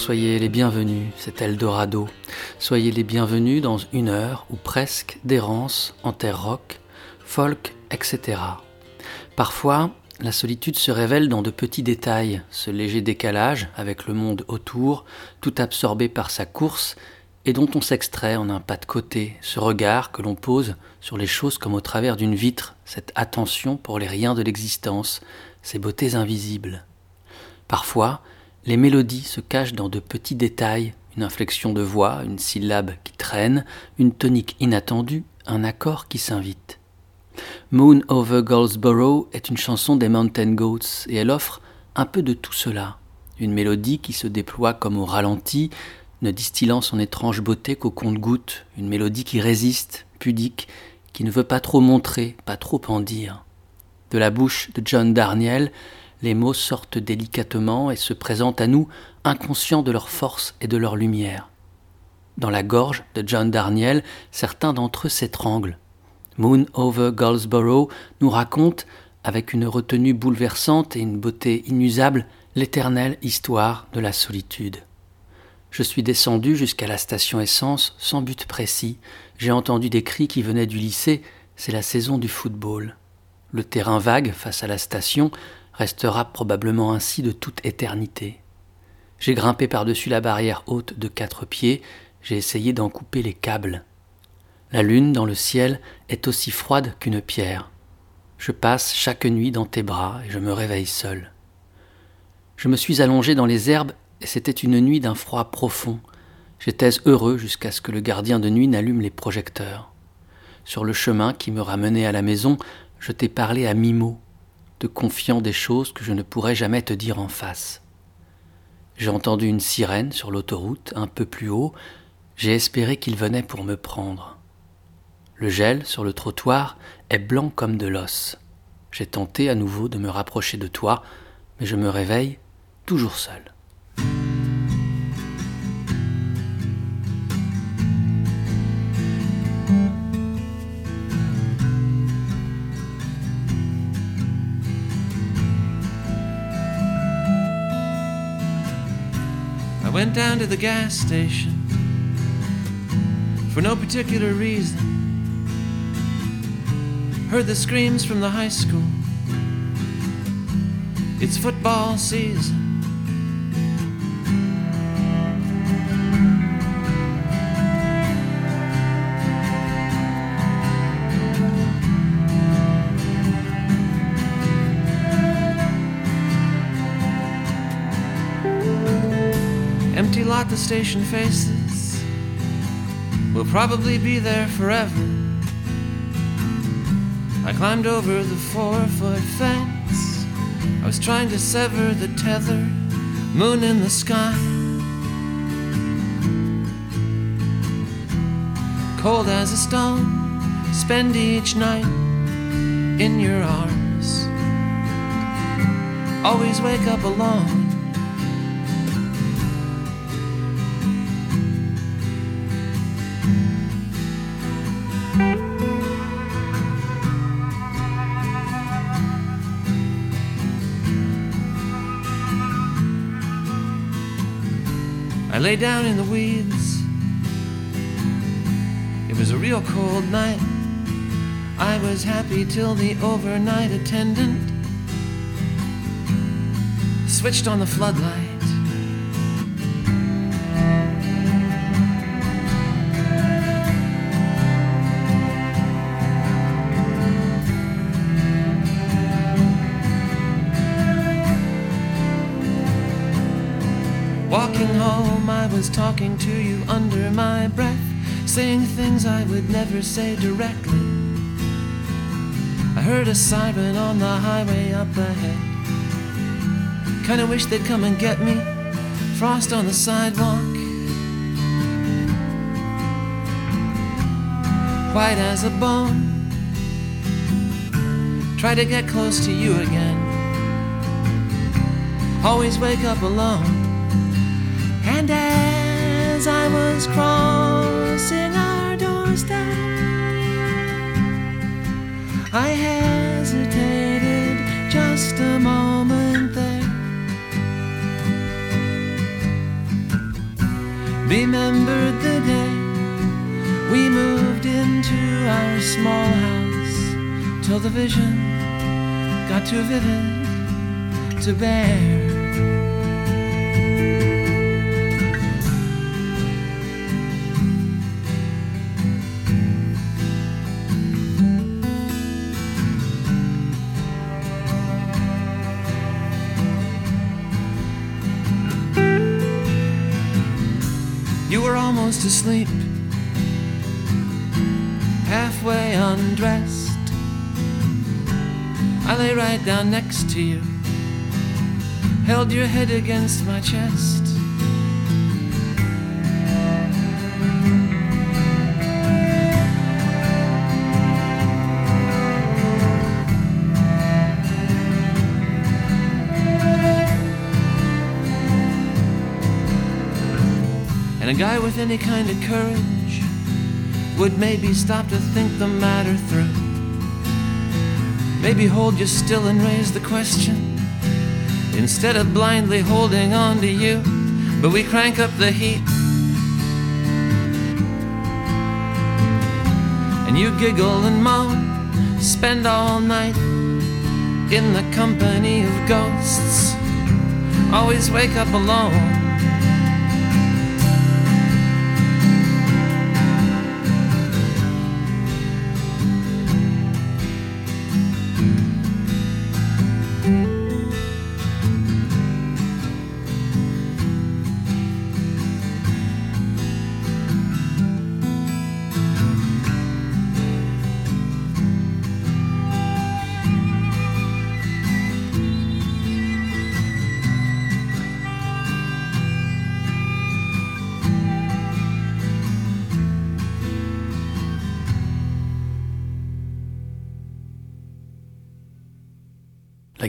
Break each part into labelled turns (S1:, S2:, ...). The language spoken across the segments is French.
S1: Soyez les bienvenus, c'est Eldorado. Soyez les bienvenus dans une heure ou presque d'errance en terre rock, folk, etc. Parfois, la solitude se révèle dans de petits détails, ce léger décalage avec le monde autour, tout absorbé par sa course, et dont on s'extrait en un pas de côté, ce regard que l'on pose sur les choses comme au travers d'une vitre, cette attention pour les riens de l'existence, ces beautés invisibles. Parfois, les mélodies se cachent dans de petits détails, une inflexion de voix, une syllabe qui traîne, une tonique inattendue, un accord qui s'invite. Moon Over Goldsboro est une chanson des Mountain Goats et elle offre un peu de tout cela. Une mélodie qui se déploie comme au ralenti, ne distillant son étrange beauté qu'au compte-goutte, une mélodie qui résiste, pudique, qui ne veut pas trop montrer, pas trop en dire. De la bouche de John Darniel, les mots sortent délicatement et se présentent à nous inconscients de leur force et de leur lumière. Dans la gorge de John Darniel, certains d'entre eux s'étranglent. Moon over Goldsboro nous raconte, avec une retenue bouleversante et une beauté inusable, l'éternelle histoire de la solitude. Je suis descendu jusqu'à la station essence sans but précis. J'ai entendu des cris qui venaient du lycée. C'est la saison du football. Le terrain vague face à la station restera probablement ainsi de toute éternité. J'ai grimpé par-dessus la barrière haute de quatre pieds, j'ai essayé d'en couper les câbles. La lune dans le ciel est aussi froide qu'une pierre. Je passe chaque nuit dans tes bras et je me réveille seul. Je me suis allongé dans les herbes et c'était une nuit d'un froid profond. J'étais heureux jusqu'à ce que le gardien de nuit n'allume les projecteurs. Sur le chemin qui me ramenait à la maison, je t'ai parlé à mi-mot, te confiant des choses que je ne pourrais jamais te dire en face. J'ai entendu une sirène sur l'autoroute, un peu plus haut, j'ai espéré qu'il venait pour me prendre. Le gel sur le trottoir est blanc comme de l'os. J'ai tenté à nouveau de me rapprocher de toi, mais je me réveille toujours seul.
S2: Went down to the gas station for no particular reason. Heard the screams from the high school. It's football season. Station faces. We'll probably be there forever. I climbed over the four foot fence. I was trying to sever the tether, moon in the sky. Cold as a stone, spend each night in your arms. Always wake up alone. Lay down in the weeds. It was a real cold night. I was happy till the overnight attendant switched on the floodlight. Was talking to you under my breath, saying things I would never say directly. I heard a siren on the highway up ahead. Kinda wish they'd come and get me. Frost on the sidewalk. White as a bone. Try to get close to you again. Always wake up alone. And as I was crossing our doorstep. I hesitated just a moment there. Remembered the day we moved into our small house till the vision got too vivid to bear. Were almost asleep, halfway undressed. I lay right down next to you, held your head against my chest. Guy with any kind of courage would maybe stop to think the matter through. Maybe hold you still and raise the question instead of blindly holding on to you. But we crank up the heat. And you giggle and moan, spend all night in the company of ghosts. Always wake up alone.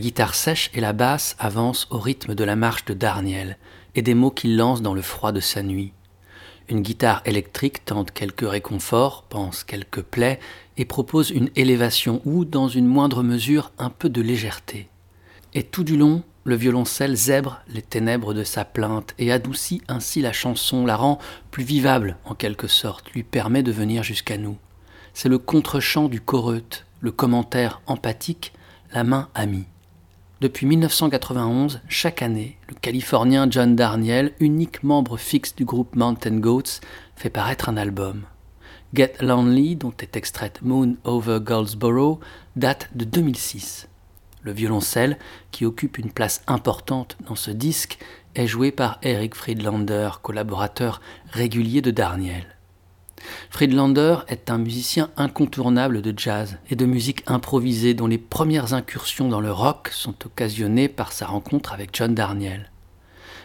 S1: Guitare sèche et la basse avancent au rythme de la marche de Darniel et des mots qu'il lance dans le froid de sa nuit. Une guitare électrique tente quelques réconforts, pense quelques plaies et propose une élévation ou, dans une moindre mesure, un peu de légèreté. Et tout du long, le violoncelle zèbre les ténèbres de sa plainte et adoucit ainsi la chanson, la rend plus vivable en quelque sorte, lui permet de venir jusqu'à nous. C'est le contre-chant du choreute, le commentaire empathique, la main amie. Depuis 1991, chaque année, le Californien John Darnielle, unique membre fixe du groupe Mountain Goats, fait paraître un album. Get Lonely, dont est extraite Moon Over Goldsboro, date de 2006. Le violoncelle, qui occupe une place importante dans ce disque, est joué par Eric Friedlander, collaborateur régulier de Darnielle. Friedlander est un musicien incontournable de jazz et de musique improvisée dont les premières incursions dans le rock sont occasionnées par sa rencontre avec John Darnielle.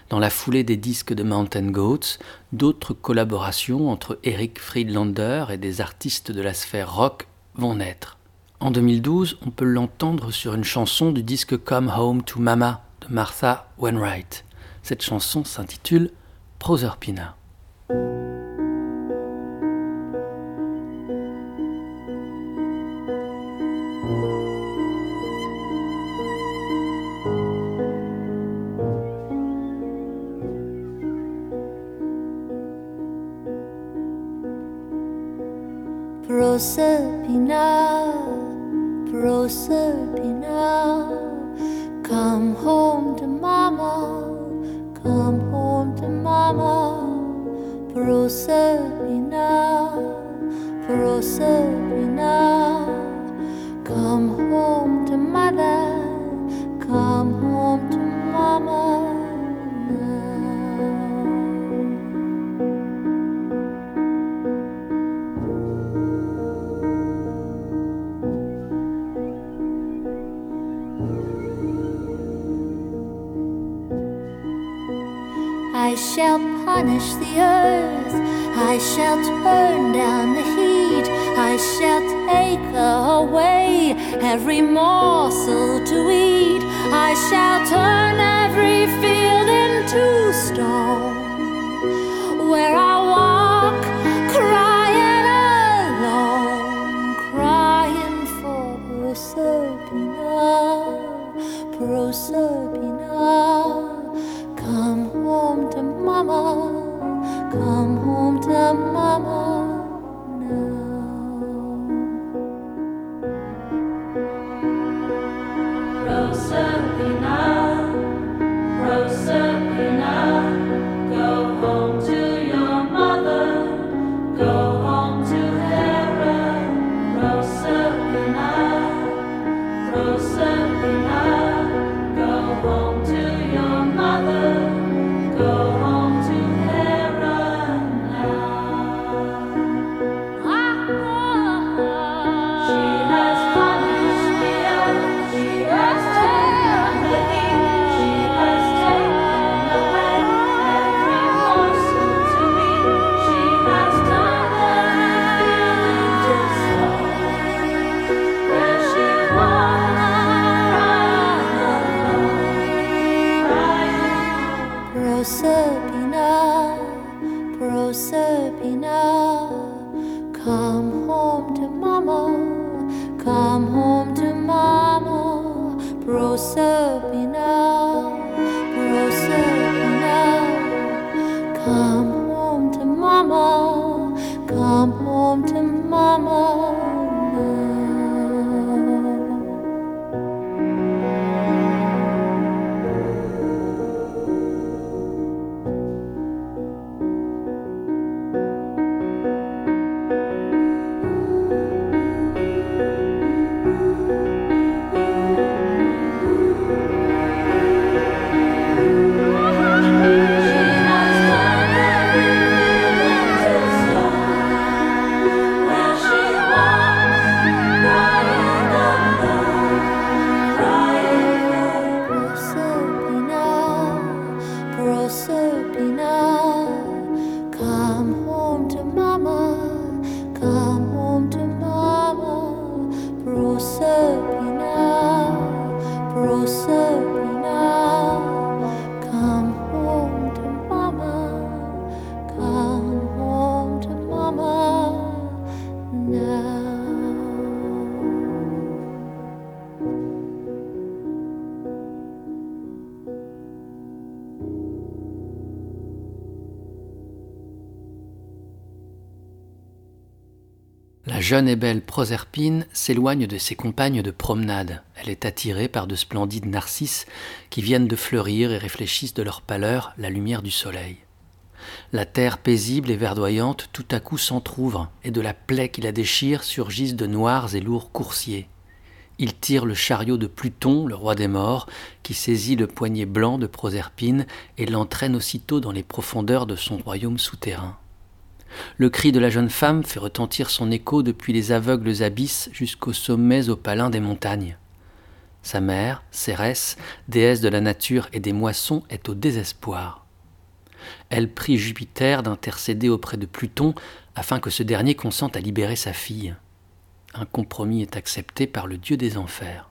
S1: Dans la foulée des disques de Mountain Goats, d'autres collaborations entre Eric Friedlander et des artistes de la sphère rock vont naître. En 2012, on peut l'entendre sur une chanson du disque Come Home to Mama de Martha Wainwright. Cette chanson s'intitule Proserpina.
S3: Proserpina,
S1: jeune et belle Proserpine s'éloigne de ses compagnes de promenade. Elle est attirée par de splendides narcisses qui viennent de fleurir et réfléchissent de leur pâleur la lumière du soleil. La terre paisible et verdoyante tout à coup s'entr'ouvre, et de la plaie qui la déchire surgissent de noirs et lourds coursiers. Il tire le chariot de Pluton, le roi des morts, qui saisit le poignet blanc de Proserpine et l'entraîne aussitôt dans les profondeurs de son royaume souterrain. Le cri de la jeune femme fait retentir son écho depuis les aveugles abysses jusqu'aux sommets opalins des montagnes. Sa mère, Cérès, déesse de la nature et des moissons, est au désespoir. Elle prie Jupiter d'intercéder auprès de Pluton afin que ce dernier consente à libérer sa fille. Un compromis est accepté par le dieu des enfers.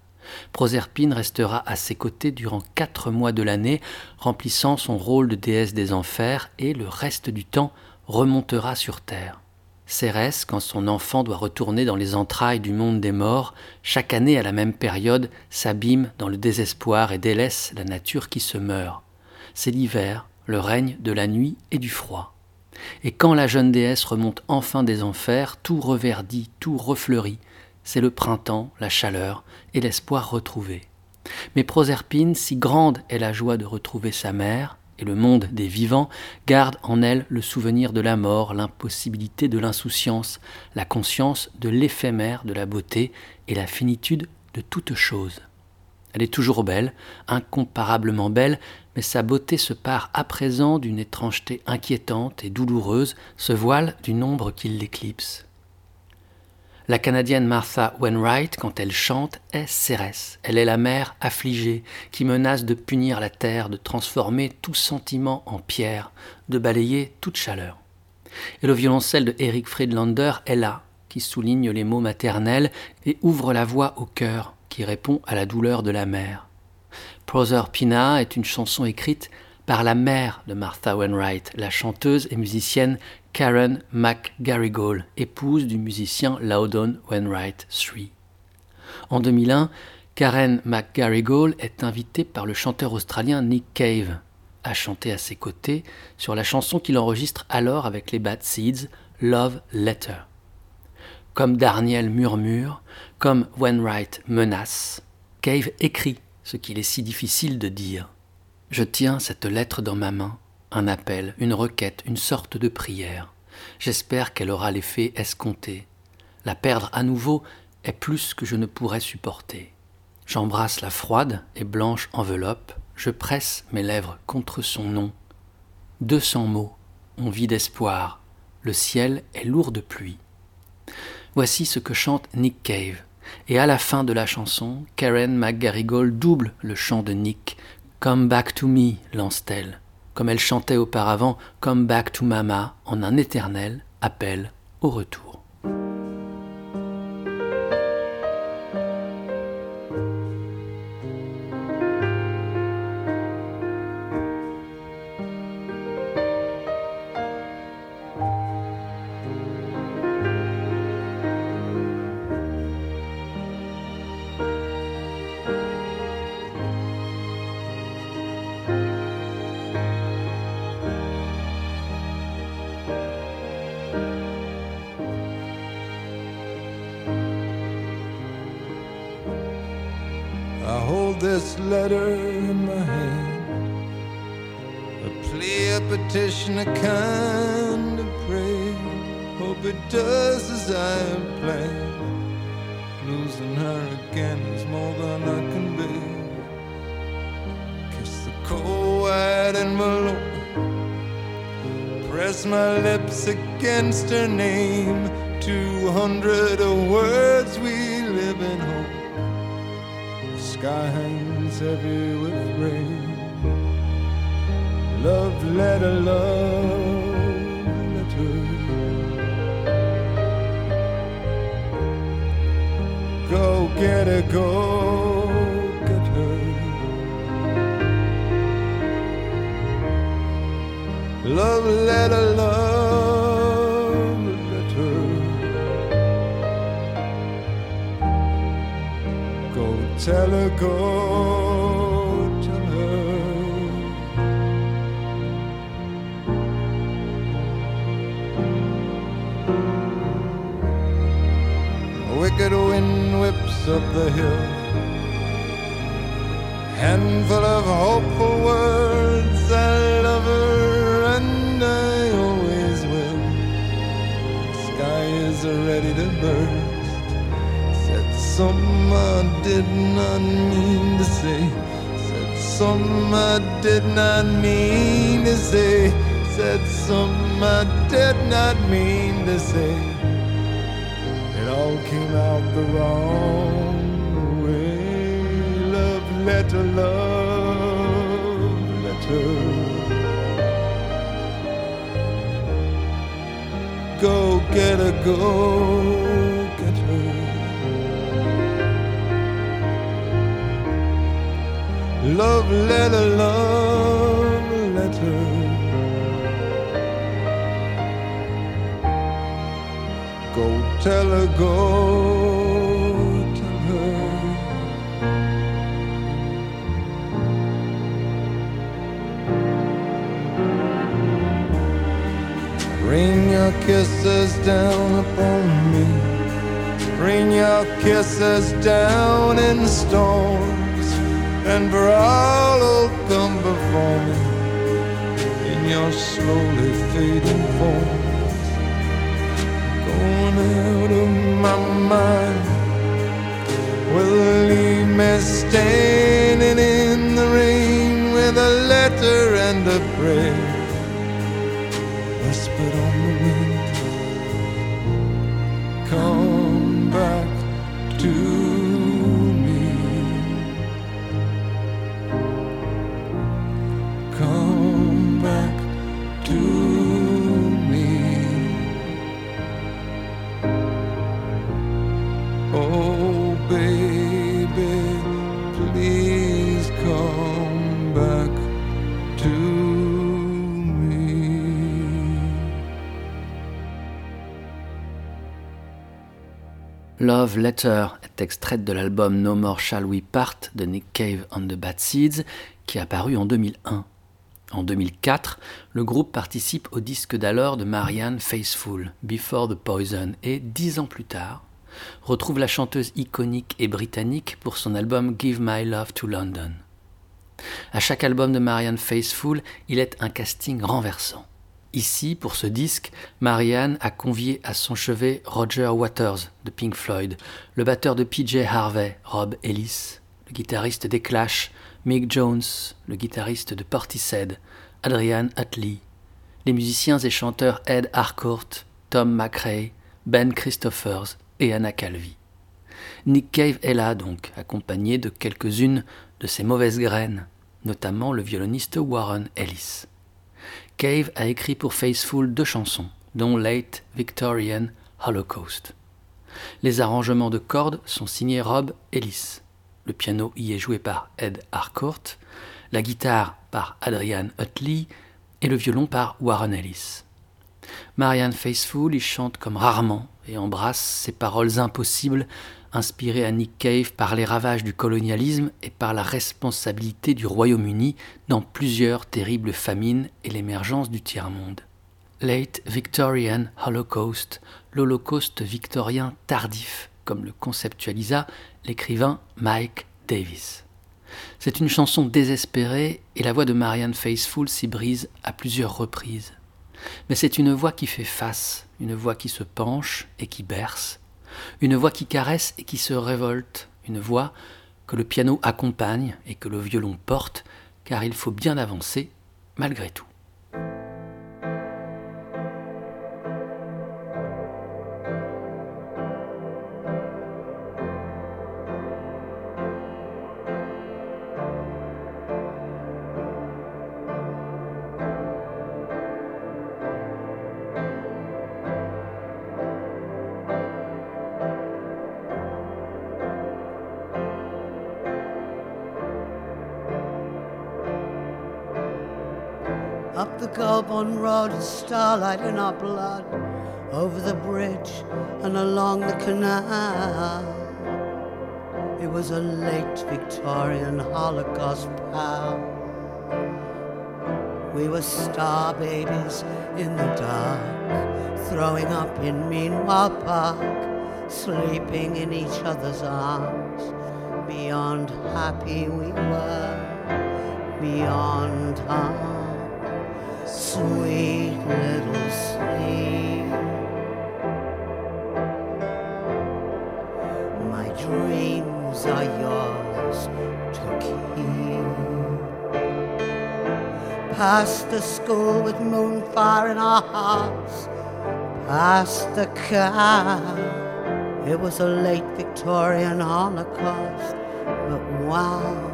S1: Proserpine restera à ses côtés durant quatre mois de l'année, remplissant son rôle de déesse des enfers et le reste du temps remontera sur terre. Cérès, quand son enfant doit retourner dans les entrailles du monde des morts, chaque année à la même période, s'abîme dans le désespoir et délaisse la nature qui se meurt. C'est l'hiver, le règne de la nuit et du froid. Et quand la jeune déesse remonte enfin des enfers, tout reverdit, tout refleurit. C'est le printemps, la chaleur et l'espoir retrouvé. Mais Proserpine, si grande est la joie de retrouver sa mère, et le monde des vivants garde en elle le souvenir de la mort, l'impossibilité de l'insouciance, la conscience de l'éphémère de la beauté et la finitude de toute chose. Elle est toujours belle, incomparablement belle, mais sa beauté se part à présent d'une étrangeté inquiétante et douloureuse, ce voile d'une ombre qui l'éclipse. La Canadienne Martha Wainwright, quand elle chante, est Cérès. Elle est la mère affligée qui menace de punir la terre, de transformer tout sentiment en pierre, de balayer toute chaleur. Et le violoncelle de Eric Friedlander est là, qui souligne les mots maternels et ouvre la voix au cœur, qui répond à la douleur de la mère. Proserpina est une chanson écrite par la mère de Martha Wainwright, la chanteuse et musicienne Karen McGarrigle, épouse du musicien Loudon Wainwright III. En 2001, Karen McGarrigle est invitée par le chanteur australien Nick Cave à chanter à ses côtés sur la chanson qu'il enregistre alors avec les Bad Seeds, Love Letter. Comme Darnielle murmure, comme Wainwright menace, Cave écrit ce qu'il est si difficile de dire. Je tiens cette lettre dans ma main, un appel, une requête, une sorte de prière. J'espère qu'elle aura l'effet escompté. La perdre à nouveau est plus que je ne pourrais supporter. J'embrasse la froide et blanche enveloppe, je presse mes lèvres contre son nom. Deux cents mots, on vit d'espoir, le ciel est lourd de pluie. Voici ce que chante Nick Cave, et à la fin de la chanson, Karen McGarrigle double le chant de Nick. Come back to me, lance-t-elle, comme elle chantait auparavant Come back to mama en un éternel appel au retour.
S4: Sky hangs heavy with rain. Love letter, love letter. Go get her, go get her. Love letter, love tell her, go tell her. A wicked wind whips up the hill. Handful of hopeful words. I love her and I always will. Sky is ready to burst. Said some I did not mean to say. Said something I did not mean to say. Said something I did not mean to say. It all came out the wrong way. Love letter, love letter. Go get her, go Love letter, love letter. Go tell her, go tell her. Rain your kisses down upon me. Rain your kisses down in storms. And who'll come before me in your slowly fading form. going out of my mind will leave me standing in the rain with a letter and a prayer
S1: Love Letter est extraite de l'album No More Shall We Part de Nick Cave and the Bad Seeds qui est apparu en 2001. En 2004, le groupe participe au disque d'alors de Marianne Faithfull, Before the Poison, et dix ans plus tard, retrouve la chanteuse iconique et britannique pour son album Give My Love to London. À chaque album de Marianne Faithfull, il est un casting renversant. Ici, pour ce disque, Marianne a convié à son chevet Roger Waters de Pink Floyd, le batteur de PJ Harvey, Rob Ellis, le guitariste des Clash, Mick Jones, le guitariste de Portishead, Adrian Utley, les musiciens et chanteurs Ed Harcourt, Tom McRae, Ben Christophers et Anna Calvi. Nick Cave est là donc, accompagné de quelques-unes de ses mauvaises graines, notamment le violoniste Warren Ellis. Cave a écrit pour Faithful deux chansons, dont Late Victorian Holocaust. Les arrangements de cordes sont signés Rob Ellis. Le piano y est joué par Ed Harcourt, la guitare par Adrian Utley et le violon par Warren Ellis. Marianne Faithfull y chante comme rarement et embrasse ces paroles impossibles inspirées à Nick Cave par les ravages du colonialisme et par la responsabilité du Royaume-Uni dans plusieurs terribles famines et l'émergence du tiers-monde. Late Victorian Holocaust, l'Holocauste victorien tardif, comme le conceptualisa l'écrivain Mike Davis. C'est une chanson désespérée et la voix de Marianne Faithfull s'y brise à plusieurs reprises. Mais c'est une voix qui fait face, une voix qui se penche et qui berce, une voix qui caresse et qui se révolte, une voix que le piano accompagne et que le violon porte, car il faut bien avancer malgré tout.
S5: Up the Goulburn Road, starlight in our blood, over the bridge and along the canal. It was a late Victorian Holocaust pal. We were star babies in the dark, throwing up in Meanwhile Park, sleeping in each other's arms. Beyond happy we were, beyond harm sweet little sleep. My dreams are yours to keep. Past the school with moonfire in our hearts, past the car. It was a late Victorian Holocaust, but wow.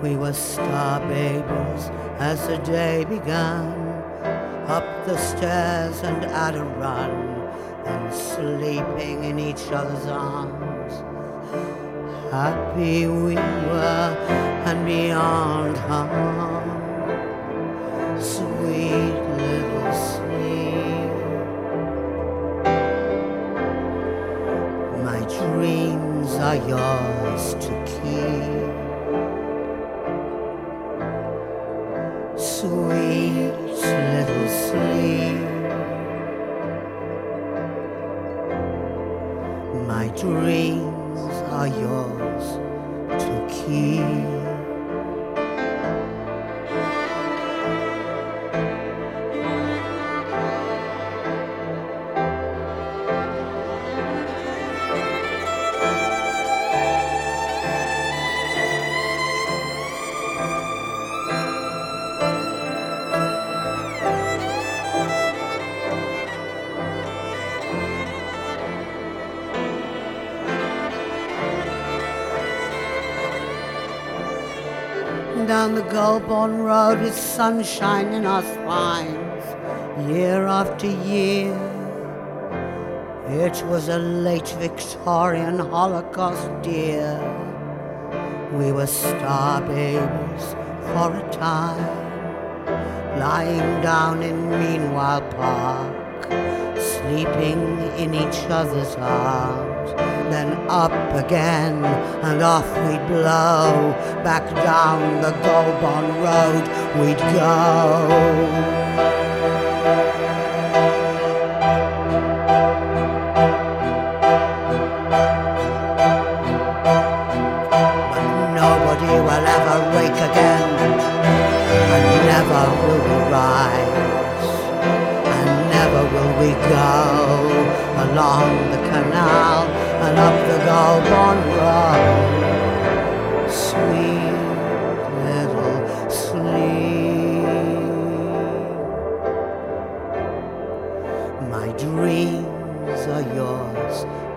S5: We were star babies as the day began. Up the stairs and at a run, and sleeping in each other's arms. Happy we were and beyond harm. Sweet little sleep. My dreams are yours My dreams are yours to keep. Goulburn Road with sunshine in our spines, year after year. It was a late Victorian Holocaust, dear. We were star babies for a time, lying down in Meanwhile Park, sleeping in each other's arms then up again and off we'd blow. Back down the Goulburn Road we'd go. Christ.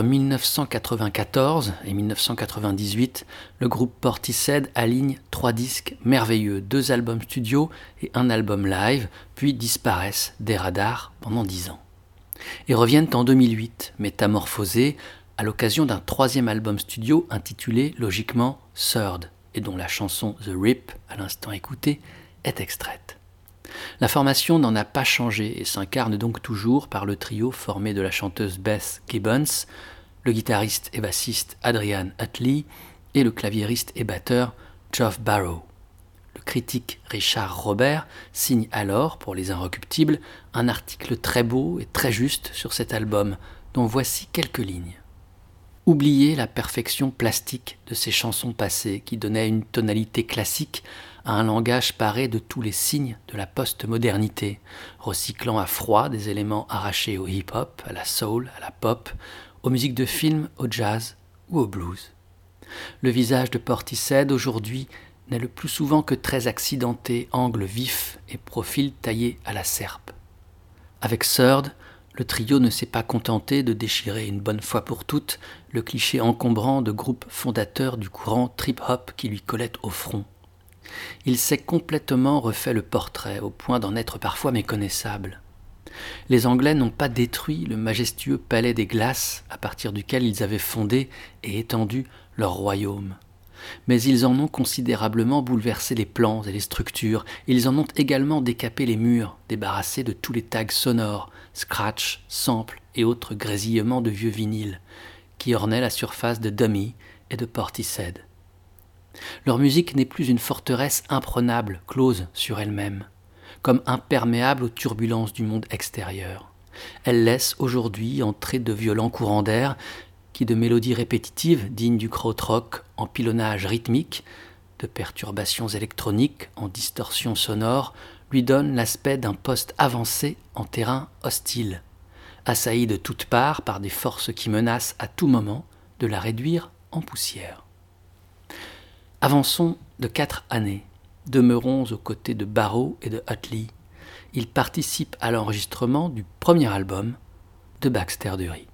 S1: Entre 1994 et 1998, le groupe Portishead aligne trois disques merveilleux, deux albums studio et un album live, puis disparaissent des radars pendant dix ans. Et reviennent en 2008, métamorphosés, à l'occasion d'un troisième album studio intitulé logiquement Third, et dont la chanson The Rip, à l'instant écoutée, est extraite. La formation n'en a pas changé et s'incarne donc toujours par le trio formé de la chanteuse Beth Gibbons, le guitariste et bassiste Adrian Utley et le claviériste et batteur Geoff Barrow. Le critique Richard Robert signe alors, pour Les Inrecuptibles, un article très beau et très juste sur cet album, dont voici quelques lignes. Oubliez la perfection plastique de ces chansons passées qui donnaient une tonalité classique un langage paré de tous les signes de la post-modernité, recyclant à froid des éléments arrachés au hip-hop, à la soul, à la pop, aux musiques de film, au jazz ou au blues. Le visage de Portishead aujourd'hui n'est le plus souvent que très accidenté, angle vif et profil taillé à la serpe. Avec Third, le trio ne s'est pas contenté de déchirer une bonne fois pour toutes le cliché encombrant de groupe fondateur du courant trip-hop qui lui collait au front il s'est complètement refait le portrait, au point d'en être parfois méconnaissable. Les Anglais n'ont pas détruit le majestueux palais des glaces à partir duquel ils avaient fondé et étendu leur royaume. mais ils en ont considérablement bouleversé les plans et les structures, ils en ont également décapé les murs, débarrassés de tous les tags sonores, scratch, samples et autres grésillements de vieux vinyles, qui ornaient la surface de Dummy et de Portishead. Leur musique n'est plus une forteresse imprenable, close sur elle-même, comme imperméable aux turbulences du monde extérieur. Elle laisse aujourd'hui entrer de violents courants d'air qui, de mélodies répétitives dignes du krautrock en pilonnage rythmique, de perturbations électroniques en distorsion sonore, lui donnent l'aspect d'un poste avancé en terrain hostile, assailli de toutes parts par des forces qui menacent à tout moment de la réduire en poussière. Avançons de quatre années, demeurons aux côtés de Barrow et de Utley. Ils participent à l'enregistrement du premier album de Baxter Dury.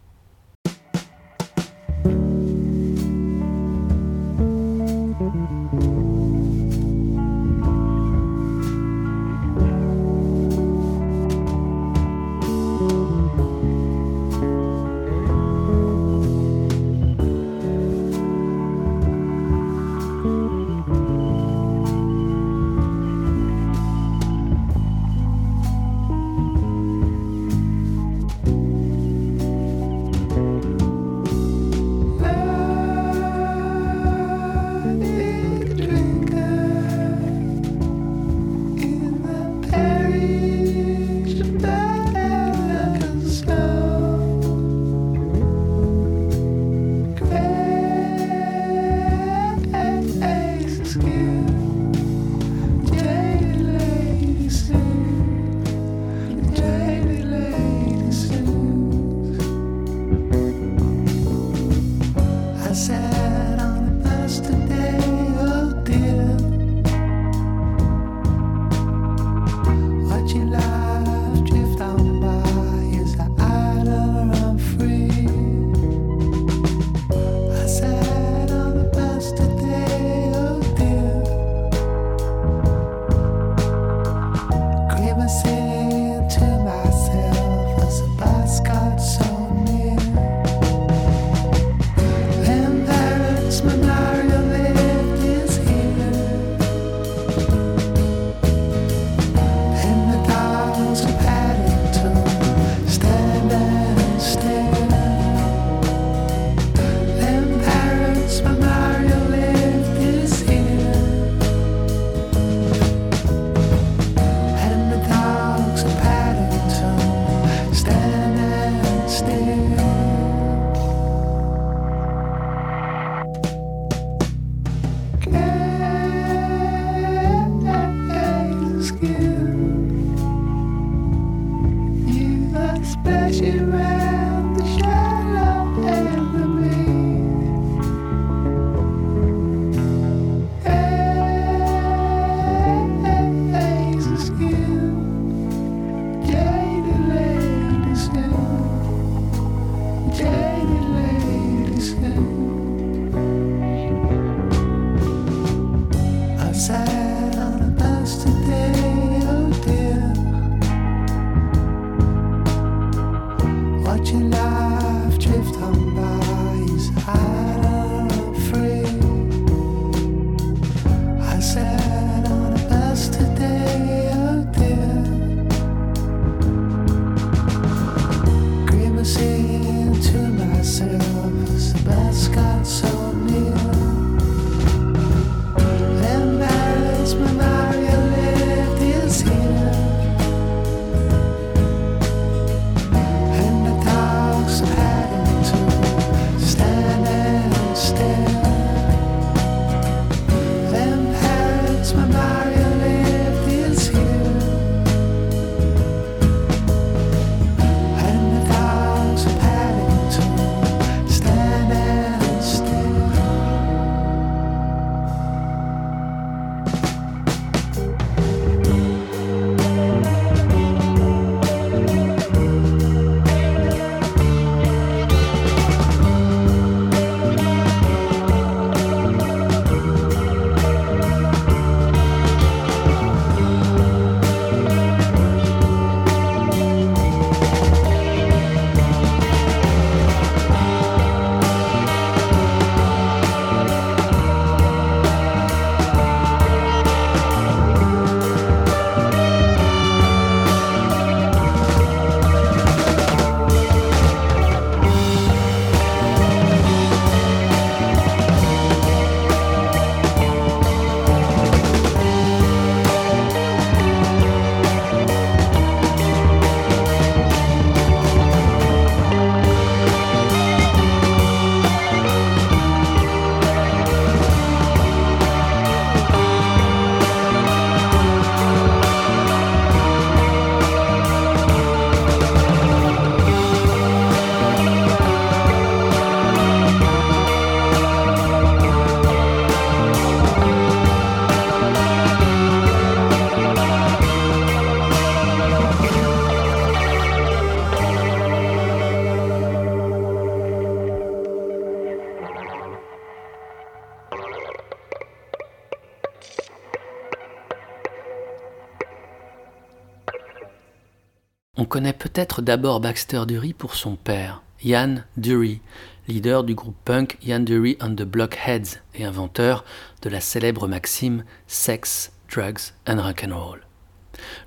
S1: Peut-être d'abord Baxter Dury pour son père, Ian Dury, leader du groupe punk Ian Dury and the Blockheads et inventeur de la célèbre maxime Sex, Drugs and Rock'n'Roll.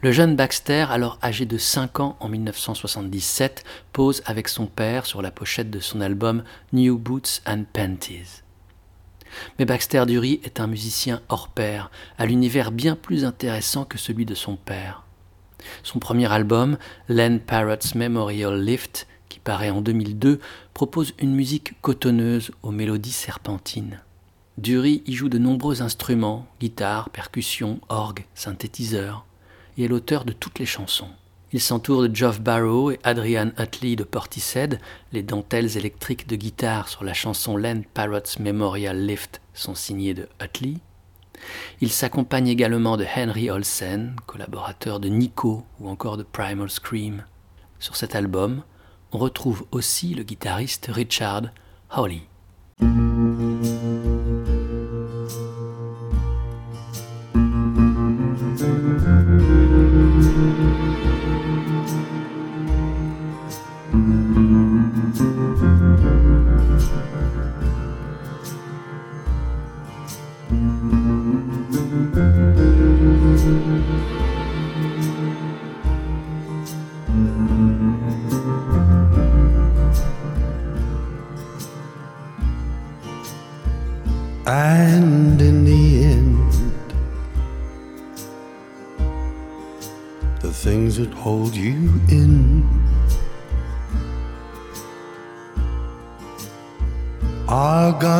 S1: Le jeune Baxter, alors âgé de 5 ans en 1977, pose avec son père sur la pochette de son album New Boots and Panties. Mais Baxter Dury est un musicien hors pair, à l'univers bien plus intéressant que celui de son père. Son premier album, Len Parrot's Memorial Lift, qui paraît en 2002, propose une musique cotonneuse aux mélodies serpentines. Dury y joue de nombreux instruments, guitare, percussion, orgue, synthétiseur, et est l'auteur de toutes les chansons. Il s'entoure de Geoff Barrow et Adrian Utley de Portishead. Les dentelles électriques de guitare sur la chanson Len Parrot's Memorial Lift sont signées de Utley. Il s'accompagne également de Henry Olsen, collaborateur de Nico ou encore de Primal Scream. Sur cet album, on retrouve aussi le guitariste Richard Hawley.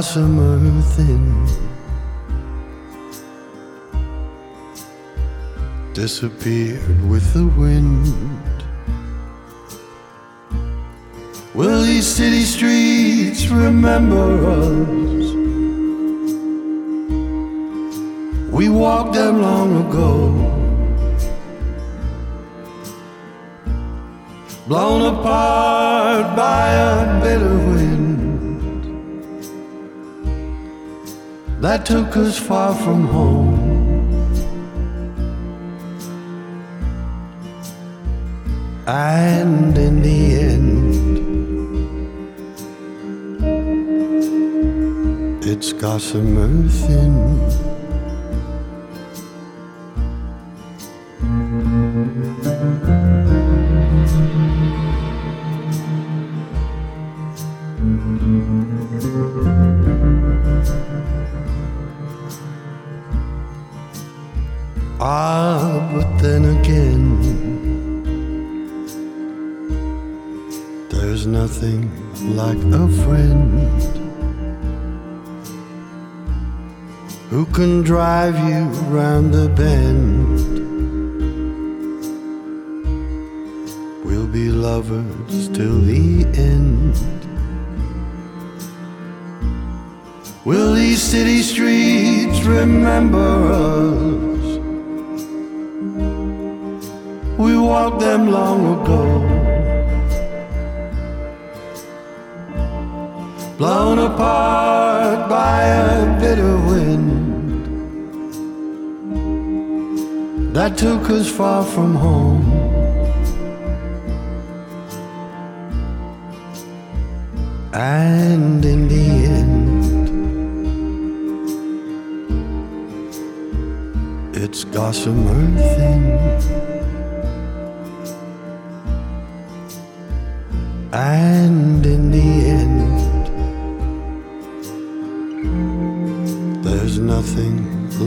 S6: Gossamer thin. Disappeared with the wind. Will these city streets remember us? We walked them long ago. Blown apart by a bitter that took us far from home. And in the end, it's gossamer thin. Ah, but then again, there's nothing like a friend who can drive you round the bend. We'll be lovers till the end. Will these city streets remember us? We walked them long ago. Blown apart by a bitter wind that took us far from home. And in the end, it's gossamer thin.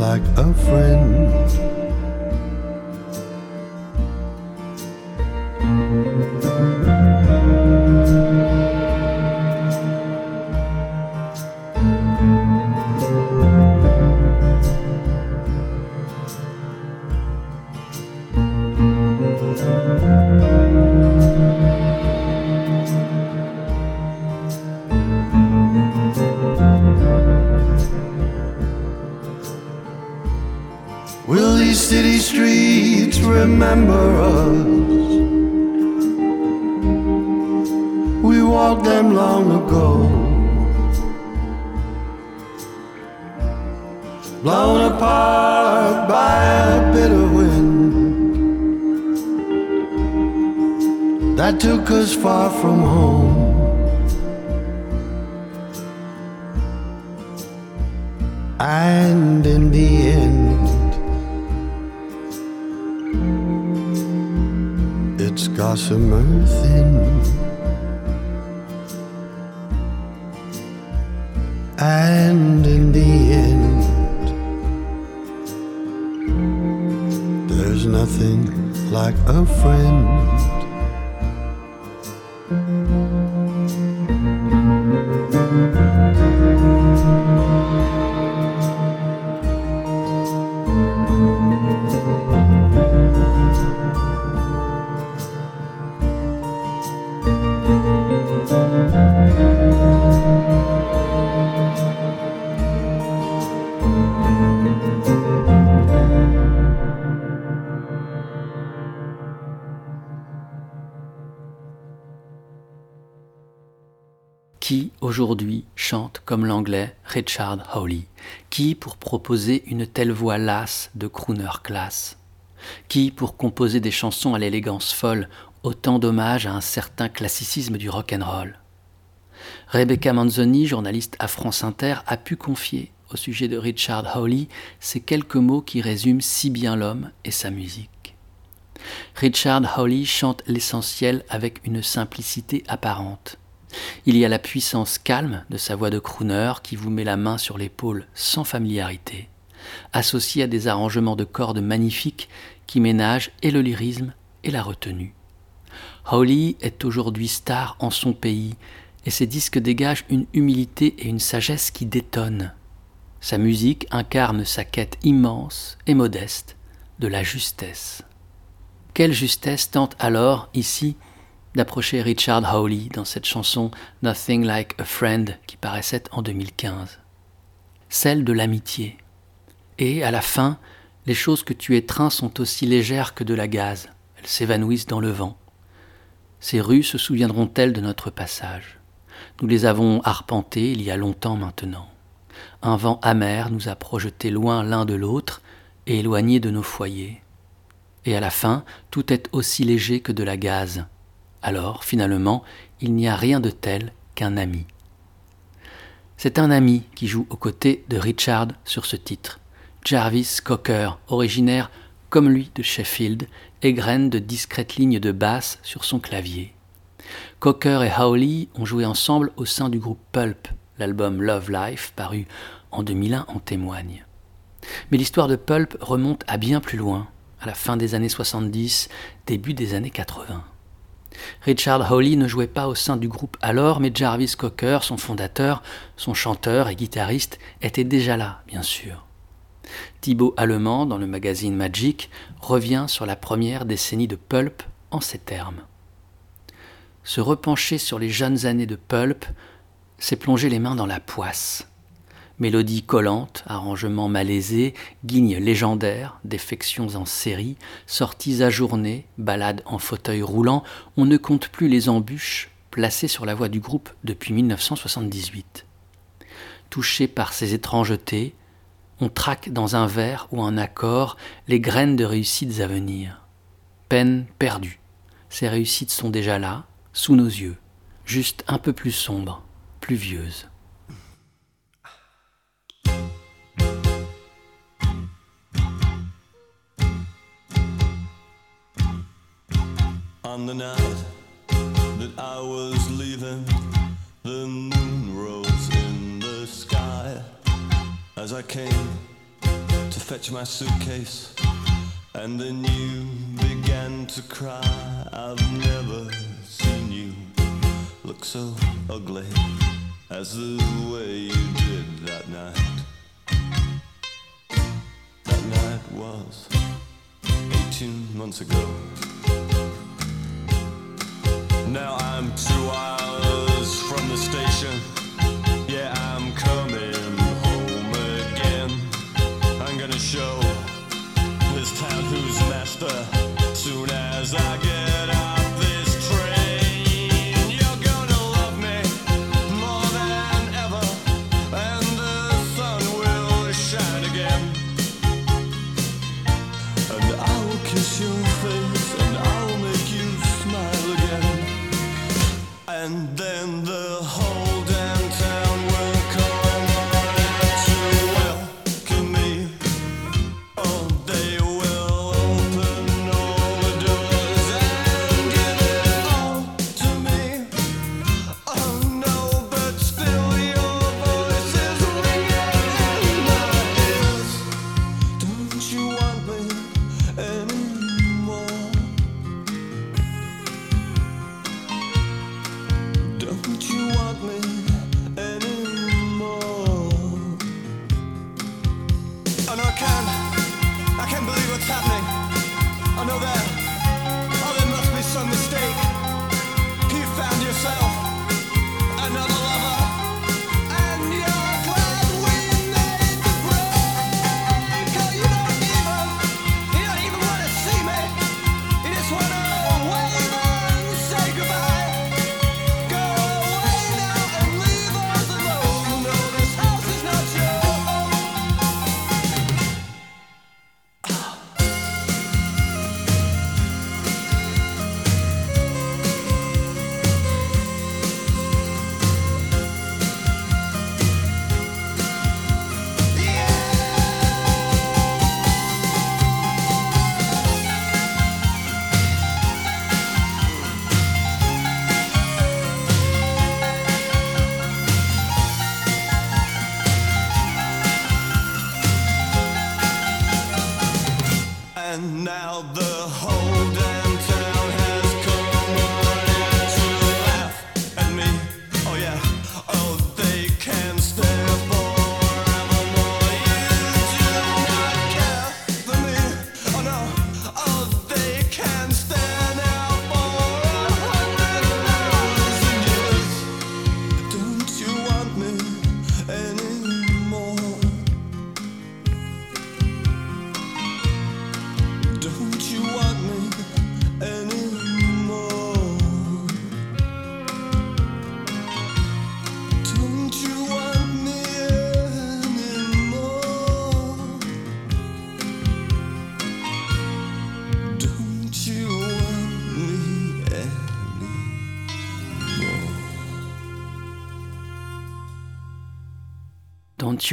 S6: Like a friend. Will these city streets remember us? We walked them long ago. Blown apart by a bitter wind
S4: that took us far from home. And in the end, it's gossamer thin. And in the end, there's nothing like a friend.
S1: Comme l'anglais Richard Hawley Qui pour proposer une telle voix lasse de crooner classe Qui pour composer des chansons à l'élégance folle autant d'hommage à un certain classicisme du rock and roll Rebecca Manzoni, journaliste à France Inter, a pu confier au sujet de Richard Hawley ces quelques mots qui résument si bien l'homme et sa musique. Richard Hawley chante l'essentiel avec une simplicité apparente. Il y a la puissance calme de sa voix de crooner qui vous met la main sur l'épaule sans familiarité, associée à des arrangements de cordes magnifiques qui ménagent et le lyrisme et la retenue. Hawley est aujourd'hui star en son pays et ses disques dégagent une humilité et une sagesse qui détonnent. Sa musique incarne sa quête immense et modeste de la justesse. Quelle justesse tente alors, ici, d'approcher Richard Hawley dans cette chanson Nothing Like a Friend qui paraissait en 2015. Celle de l'amitié. Et à la fin, les choses que tu étreins sont aussi légères que de la gaze. Elles s'évanouissent dans le vent. Ces rues se souviendront-elles de notre passage? Nous les avons arpentées il y a longtemps maintenant. Un vent amer nous a projetés loin l'un de l'autre et éloignés de nos foyers. Et à la fin, tout est aussi léger que de la gaze. Alors, finalement, il n'y a rien de tel qu'un ami. C'est un ami qui joue aux côtés de Richard sur ce titre. Jarvis Cocker, originaire comme lui de Sheffield, égrène de discrètes lignes de basse sur son clavier. Cocker et Howley ont joué ensemble au sein du groupe Pulp, l'album Love Life, paru en 2001, en témoigne. Mais l'histoire de Pulp remonte à bien plus loin, à la fin des années 70, début des années 80. Richard Hawley ne jouait pas au sein du groupe alors, mais Jarvis Cocker, son fondateur, son chanteur et guitariste, était déjà là, bien sûr. Thibaut Allemand, dans le magazine Magic, revient sur la première décennie de Pulp en ces termes. Se repencher sur les jeunes années de Pulp, c'est plonger les mains dans la poisse. Mélodie collante, arrangements malaisés, guignes légendaires, défections en série, sorties ajournées, balades en fauteuil roulant, on ne compte plus les embûches placées sur la voie du groupe depuis 1978. Touché par ces étrangetés, on traque dans un vers ou un accord les graines de réussites à venir. Peine perdue. Ces réussites sont déjà là, sous nos yeux, juste un peu plus sombres, pluvieuses.
S7: On the night that I was leaving, the moon rose in the sky as I came to fetch my suitcase. And then you began to cry. I've never seen you look so ugly as the way you did that night. That night was 18 months ago. Now I'm too wild.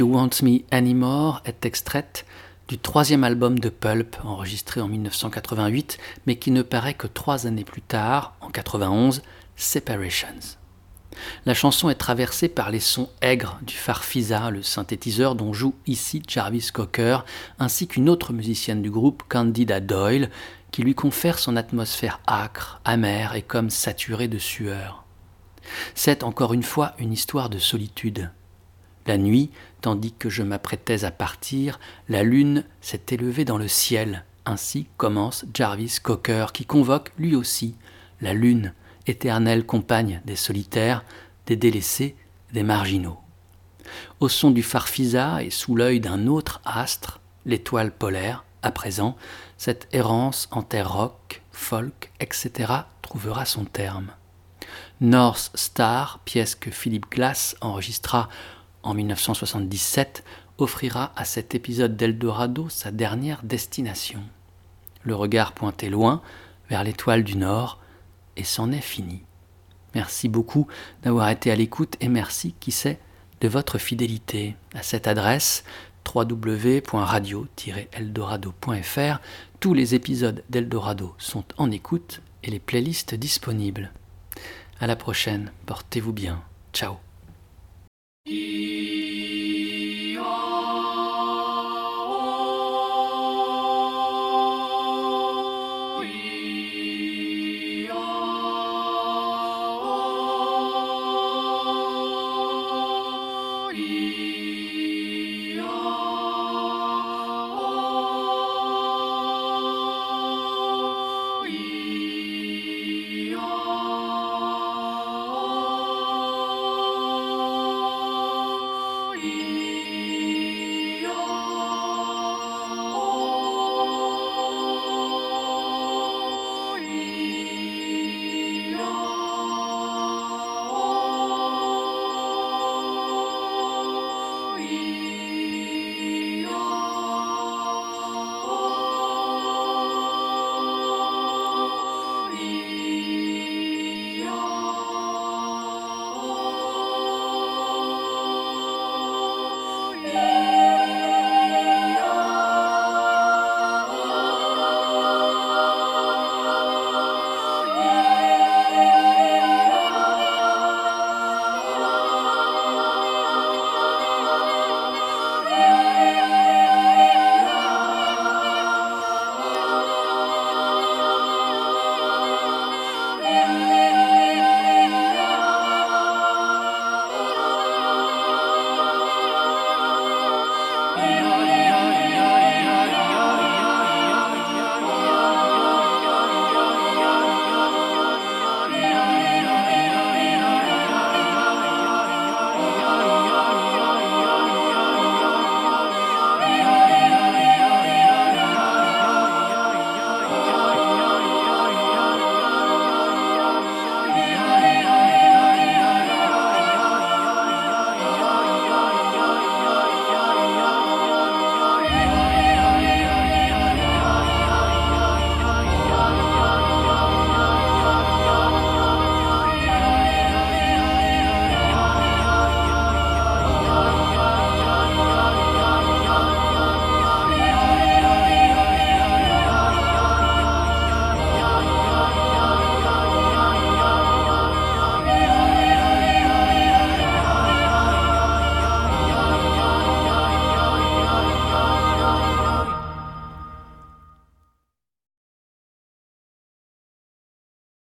S7: You Want Me Anymore
S1: est extraite du troisième album de Pulp, enregistré en 1988, mais qui ne paraît que trois années plus tard, en 91, Separations. La chanson est traversée par les sons aigres du Farfisa, le synthétiseur dont joue ici Jarvis Cocker, ainsi qu'une autre musicienne du groupe, Candida Doyle, qui lui confère son atmosphère âcre, amère et comme saturée de sueur. C'est encore une fois une histoire de solitude. La nuit, tandis que je m'apprêtais à partir, la lune s'est élevée dans le ciel. Ainsi commence Jarvis Cocker, qui convoque lui aussi la lune, éternelle compagne des solitaires, des délaissés, des marginaux. Au son du farfisa et sous l'œil d'un autre astre, l'étoile polaire, à présent, cette errance en terre rock, folk, etc. trouvera son terme. North Star, pièce que Philip Glass enregistra en 1977, offrira à cet épisode d'Eldorado sa dernière destination. Le regard pointé loin, vers l'étoile du Nord, et c'en est fini. Merci beaucoup d'avoir été à l'écoute et merci, qui sait, de votre fidélité. À cette adresse, www.radio-eldorado.fr, tous les épisodes d'Eldorado sont en écoute et les playlists disponibles. À la prochaine, portez-vous bien. Ciao.
S2: 一。